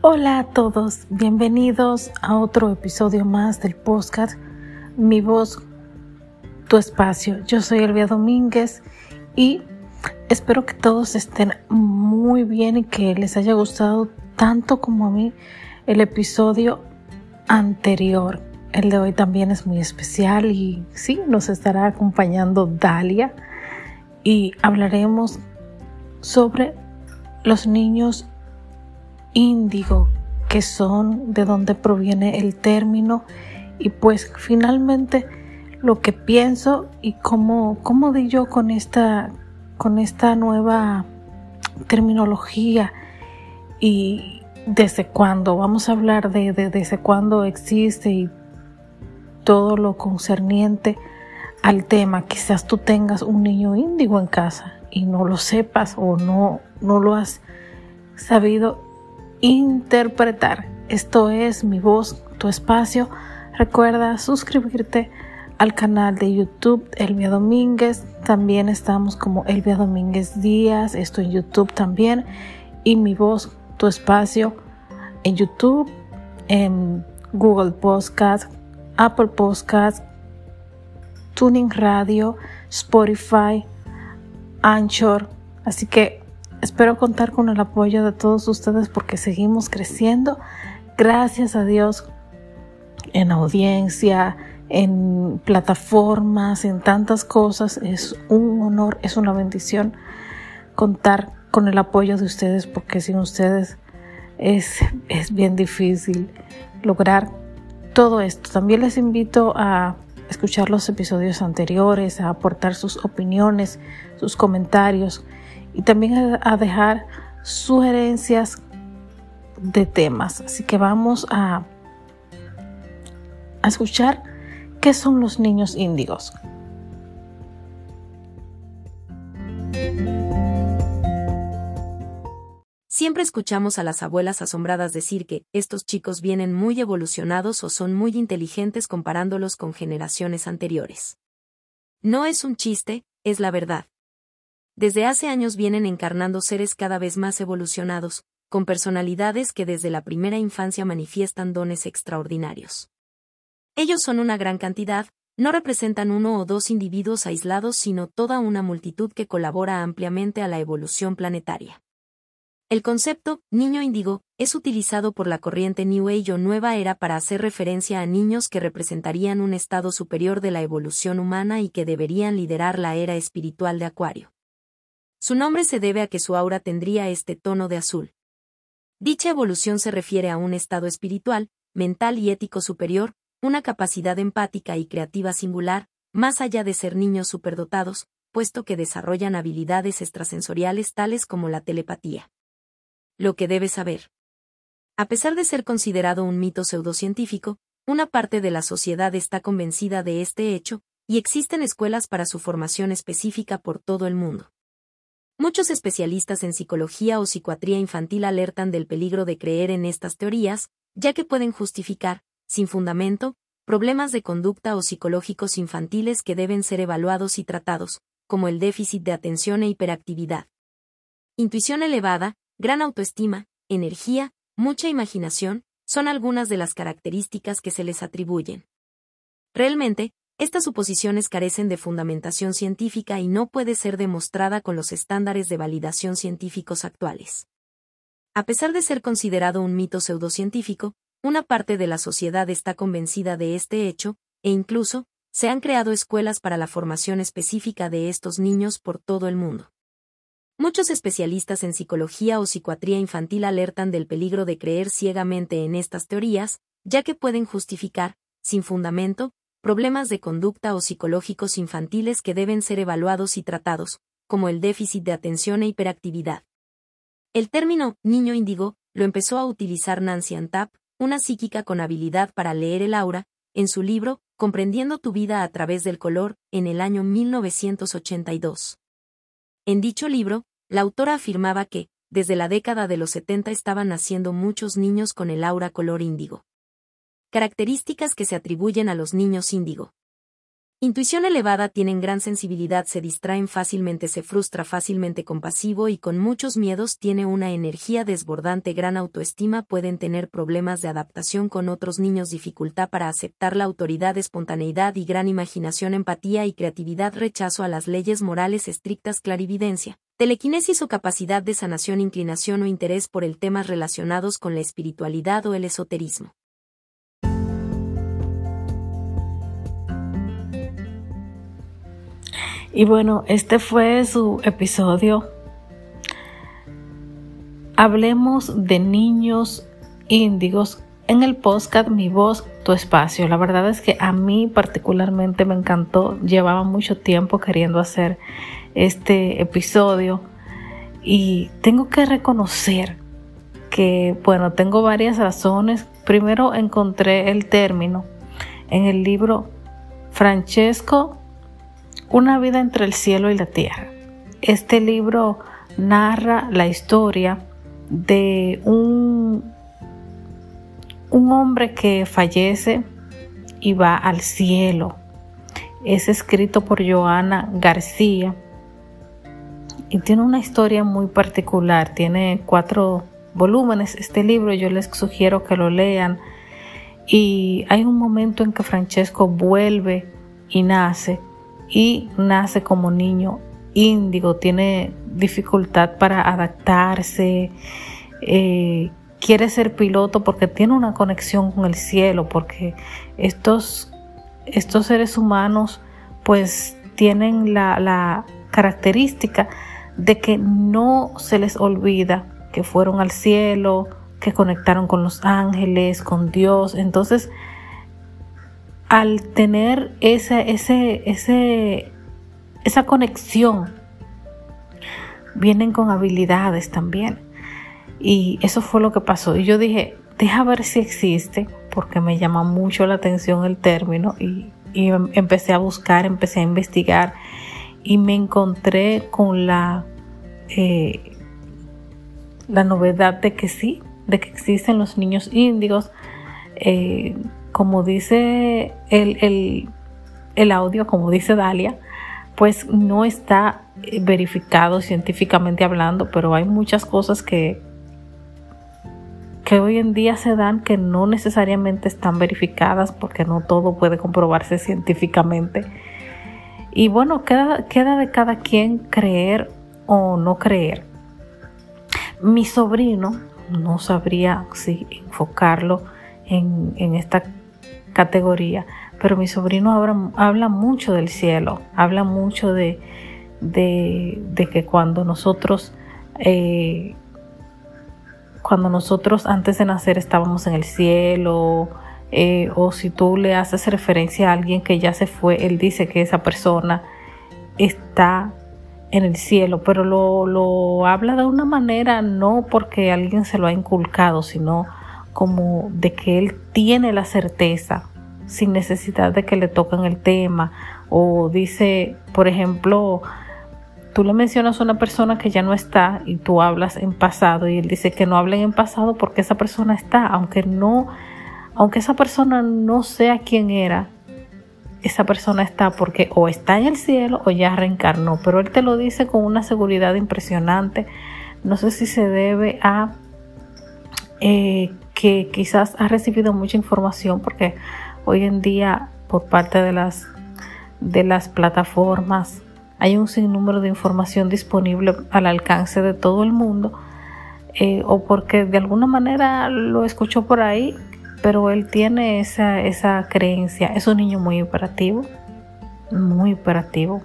Hola a todos, bienvenidos a otro episodio más del podcast Mi voz, tu espacio. Yo soy Elvia Domínguez y espero que todos estén muy bien y que les haya gustado tanto como a mí el episodio anterior. El de hoy también es muy especial y sí, nos estará acompañando Dalia y hablaremos sobre los niños índigo, que son, de dónde proviene el término y pues finalmente lo que pienso y cómo, cómo di yo con esta, con esta nueva terminología y desde cuándo, vamos a hablar de, de desde cuándo existe y todo lo concerniente al tema. Quizás tú tengas un niño índigo en casa y no lo sepas o no, no lo has sabido interpretar. Esto es mi voz, tu espacio. Recuerda suscribirte al canal de YouTube Elvia Domínguez. También estamos como Elvia Domínguez Díaz. Esto en YouTube también. Y mi voz, tu espacio en YouTube, en Google Podcast, Apple Podcast, Tuning Radio, Spotify, Anchor. Así que espero contar con el apoyo de todos ustedes porque seguimos creciendo. Gracias a Dios en audiencia, en plataformas, en tantas cosas. Es un honor, es una bendición contar con el apoyo de ustedes porque sin ustedes es, es bien difícil lograr todo esto. También les invito a escuchar los episodios anteriores, a aportar sus opiniones, sus comentarios y también a, dejar sugerencias de temas. Así que vamos a, escuchar qué son los niños índigos. Siempre escuchamos a las abuelas asombradas decir que estos chicos vienen muy evolucionados o son muy inteligentes comparándolos con generaciones anteriores. No es un chiste, es la verdad. Desde hace años vienen encarnando seres cada vez más evolucionados, con personalidades que desde la primera infancia manifiestan dones extraordinarios. Ellos son una gran cantidad, no representan uno o dos individuos aislados, sino toda una multitud que colabora ampliamente a la evolución planetaria. El concepto niño índigo es utilizado por la corriente New Age o Nueva Era para hacer referencia a niños que representarían un estado superior de la evolución humana y que deberían liderar la era espiritual de Acuario. Su nombre se debe a que su aura tendría este tono de azul. Dicha evolución se refiere a un estado espiritual, mental y ético superior, una capacidad empática y creativa singular, más allá de ser niños superdotados, puesto que desarrollan habilidades extrasensoriales tales como la telepatía lo que debes saber. A pesar de ser considerado un mito pseudocientífico, una parte de la sociedad está convencida de este hecho, y existen escuelas para su formación específica por todo el mundo. Muchos especialistas en psicología o psiquiatría infantil alertan del peligro de creer en estas teorías, ya que pueden justificar, sin fundamento, problemas de conducta o psicológicos infantiles que deben ser evaluados y tratados, como el déficit de atención e hiperactividad. Intuición elevada, gran autoestima, energía, mucha imaginación, son algunas de las características que se les atribuyen. Realmente, estas suposiciones carecen de fundamentación científica y no puede ser demostrada con los estándares de validación científicos actuales. A pesar de ser considerado un mito pseudocientífico, una parte de la sociedad está convencida de este hecho, e incluso, se han creado escuelas para la formación específica de estos niños por todo el mundo. Muchos especialistas en psicología o psiquiatría infantil alertan del peligro de creer ciegamente en estas teorías, ya que pueden justificar, sin fundamento, problemas de conducta o psicológicos infantiles que deben ser evaluados y tratados, como el déficit de atención e hiperactividad. El término niño índigo lo empezó a utilizar Nancy Antap, una psíquica con habilidad para leer el aura, en su libro Comprendiendo tu vida a través del color, en el año 1982. En dicho libro, la autora afirmaba que, desde la década de los 70 estaban naciendo muchos niños con el aura color índigo. Características que se atribuyen a los niños índigo. Intuición elevada tienen gran sensibilidad, se distraen fácilmente, se frustra fácilmente compasivo y con muchos miedos tiene una energía desbordante, gran autoestima, pueden tener problemas de adaptación con otros niños, dificultad para aceptar la autoridad, espontaneidad y gran imaginación, empatía y creatividad, rechazo a las leyes morales estrictas, clarividencia, telequinesis o capacidad de sanación, inclinación o interés por el temas relacionados con la espiritualidad o el esoterismo. Y bueno, este fue su episodio. Hablemos de niños índigos en el podcast Mi voz, tu espacio. La verdad es que a mí particularmente me encantó. Llevaba mucho tiempo queriendo hacer este episodio y tengo que reconocer que, bueno, tengo varias razones. Primero encontré el término en el libro Francesco una vida entre el cielo y la tierra. Este libro narra la historia de un, un hombre que fallece y va al cielo. Es escrito por Joana García y tiene una historia muy particular. Tiene cuatro volúmenes este libro. Yo les sugiero que lo lean. Y hay un momento en que Francesco vuelve y nace y nace como niño índigo, tiene dificultad para adaptarse, eh, quiere ser piloto porque tiene una conexión con el cielo, porque estos, estos seres humanos pues tienen la, la característica de que no se les olvida que fueron al cielo, que conectaron con los ángeles, con Dios. Entonces, al tener ese, ese, ese, esa conexión, vienen con habilidades también. Y eso fue lo que pasó. Y yo dije, deja ver si existe, porque me llama mucho la atención el término. Y, empecé a buscar, empecé a investigar y me encontré con la, eh, la novedad de que sí, de que existen los niños índigos. Eh, como dice el, audio, como dice Dalia, pues no está verificado científicamente hablando, pero hay muchas cosas que, que hoy en día se dan que no necesariamente están verificadas porque no todo puede comprobarse científicamente. Y bueno, queda, queda de cada quien creer o no creer. Mi sobrino, no sabría si enfocarlo en, en esta categoría, pero mi sobrino habla, mucho del cielo, habla mucho de, de, que cuando nosotros, eh, cuando nosotros antes de nacer estábamos en el cielo, eh, o si tú le haces referencia a alguien que ya se fue, él dice que esa persona está en el cielo, pero lo, lo habla de una manera no porque alguien se lo ha inculcado, sino como de que él tiene la certeza sin necesidad de que le toquen el tema. O dice, por ejemplo, tú le mencionas a una persona que ya no está y tú hablas en pasado y él dice que no hablen en pasado porque esa persona está, aunque no, aunque esa persona no sea quien era, esa persona está porque o está en el cielo o ya reencarnó, pero él te lo dice con una seguridad impresionante. No sé si se debe a eh, que quizás ha recibido mucha información porque hoy en día por parte de las, de las plataformas hay un sinnúmero de información disponible al alcance de todo el mundo eh, o porque de alguna manera lo escuchó por ahí, pero él tiene esa, esa creencia. Es un niño muy operativo, muy operativo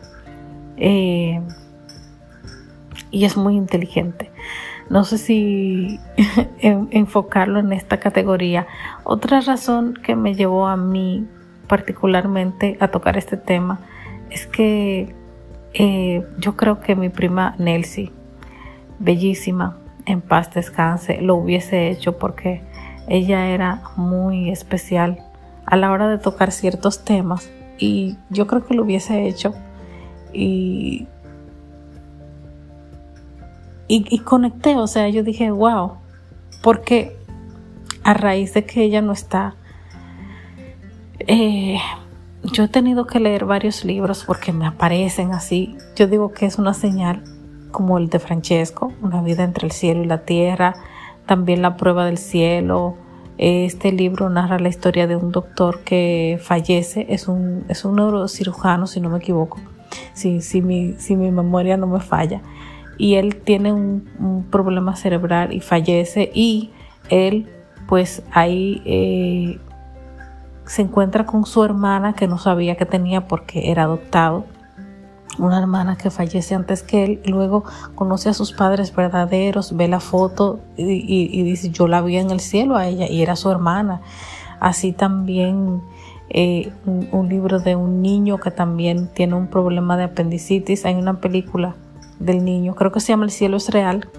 eh, y es muy inteligente. No sé si enfocarlo en esta categoría. Otra razón que me llevó a mí particularmente a tocar este tema es que eh, yo creo que mi prima Nelsie, bellísima, en paz descanse, lo hubiese hecho porque ella era muy especial a la hora de tocar ciertos temas y yo creo que lo hubiese hecho y y, conecté, o sea, yo dije, wow, porque a raíz de que ella no está, eh, yo he tenido que leer varios libros porque me aparecen así. Yo digo que es una señal como el de Francesco, Una vida entre el cielo y la tierra, también La prueba del cielo. Este libro narra la historia de un doctor que fallece, es un, es un neurocirujano, si no me equivoco, si, si, mi, si mi memoria no me falla. Y él tiene un, problema cerebral y fallece y él pues ahí eh, se encuentra con su hermana que no sabía que tenía porque era adoptado. Una hermana que fallece antes que él, luego conoce a sus padres verdaderos, ve la foto y, dice, yo la vi en el cielo a ella y era su hermana. Así también eh, un, un, libro de un niño que también tiene un problema de apendicitis. Hay una película del niño, creo que se llama El cielo es real,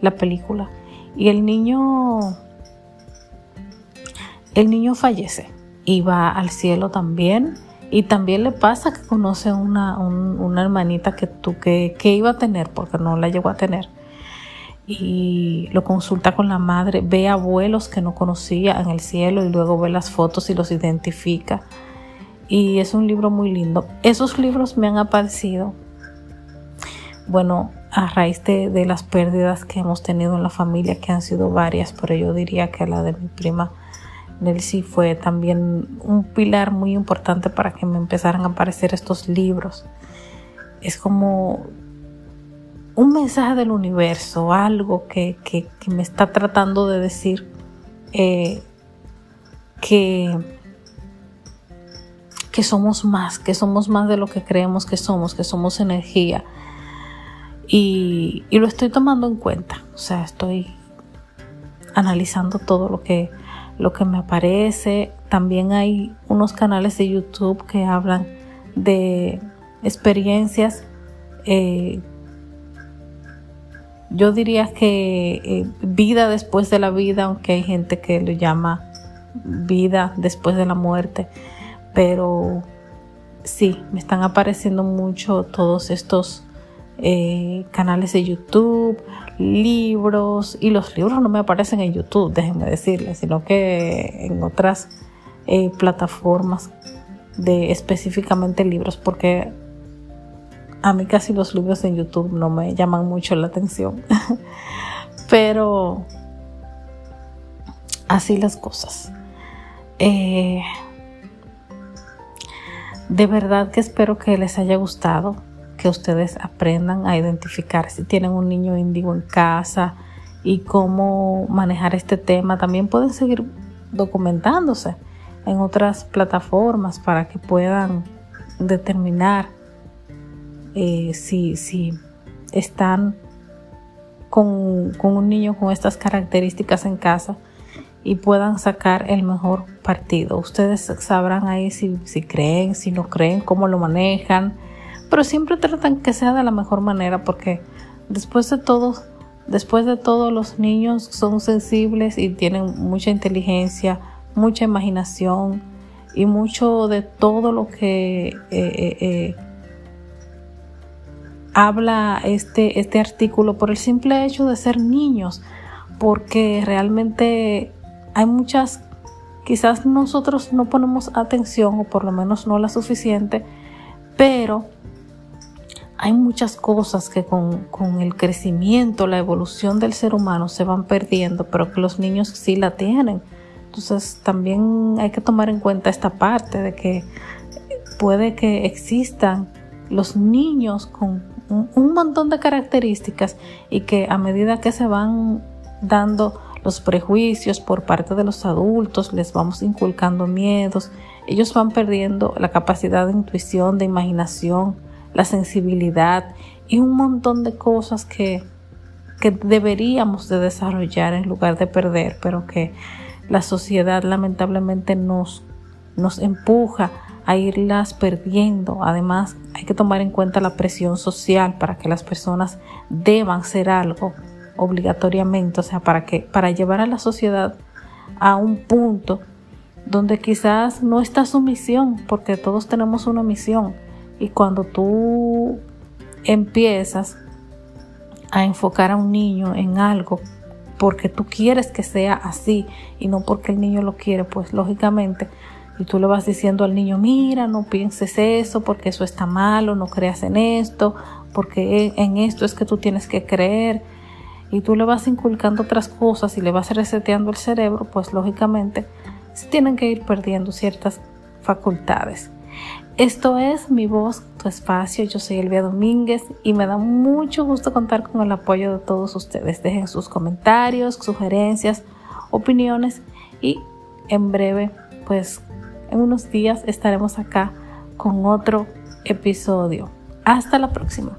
la película. Y el niño, el niño fallece y va al cielo también. Y también le pasa que conoce una, una hermanita que, tú, que, que iba a tener, porque no la llegó a tener. Y lo consulta con la madre, ve abuelos que no conocía en el cielo y luego ve las fotos y los identifica. Y es un libro muy lindo. Esos libros me han aparecido, bueno, a raíz de, las pérdidas que hemos tenido en la familia, que han sido varias, pero yo diría que la de mi prima Nelsie fue también un pilar muy importante para que me empezaran a aparecer estos libros. Es como un mensaje del universo, algo que, me está tratando de decir eh, que somos más, que somos más de lo que creemos que somos, que somos energía. Y, lo estoy tomando en cuenta, o sea, estoy analizando todo lo que lo que me aparece. También hay unos canales de YouTube que hablan de experiencias. Eh, yo diría que eh, vida después de la vida, aunque hay gente que lo llama vida después de la muerte, pero sí, me están apareciendo mucho todos estos eh, canales de YouTube, libros, y los libros no me aparecen en YouTube, déjenme decirles, sino que en otras eh, plataformas de específicamente libros, porque a mí casi los libros en YouTube no me llaman mucho la atención. Pero así las cosas. Eh, de verdad que espero que les haya gustado que ustedes aprendan a identificar si tienen un niño índigo en casa y cómo manejar este tema. También pueden seguir documentándose en otras plataformas para que puedan determinar eh, si, si, están con, con, un niño con estas características en casa y puedan sacar el mejor partido. Ustedes sabrán ahí si, si creen, si no creen, cómo lo manejan pero siempre tratan que sea de la mejor manera porque después de todo, después de todo los niños son sensibles y tienen mucha inteligencia, mucha imaginación y mucho de todo lo que eh, eh, eh, habla este, este artículo por el simple hecho de ser niños, porque realmente hay muchas, quizás nosotros no ponemos atención o por lo menos no la suficiente, pero hay muchas cosas que con, el crecimiento, la evolución del ser humano se van perdiendo, pero que los niños sí la tienen. Entonces también hay que tomar en cuenta esta parte de que puede que existan los niños con un, montón de características y que a medida que se van dando los prejuicios por parte de los adultos, les vamos inculcando miedos, ellos van perdiendo la capacidad de intuición, de imaginación, la sensibilidad y un montón de cosas que, que deberíamos de desarrollar en lugar de perder, pero que la sociedad lamentablemente nos, nos empuja a irlas perdiendo. Además, hay que tomar en cuenta la presión social para que las personas deban ser algo obligatoriamente, o sea, para que para llevar a la sociedad a un punto donde quizás no está su misión, porque todos tenemos una misión, y cuando tú empiezas a enfocar a un niño en algo porque tú quieres que sea así y no porque el niño lo quiere, pues lógicamente y tú le vas diciendo al niño, mira, no pienses eso porque eso está malo, no creas en esto, porque en esto es que tú tienes que creer y tú le vas inculcando otras cosas y le vas reseteando el cerebro, pues lógicamente se tienen que ir perdiendo ciertas facultades. Esto es mi voz, tu espacio. Yo soy Elvia Domínguez y me da mucho gusto contar con el apoyo de todos ustedes. Dejen sus comentarios, sugerencias, opiniones y en breve, pues en unos días estaremos acá con otro episodio. Hasta la próxima.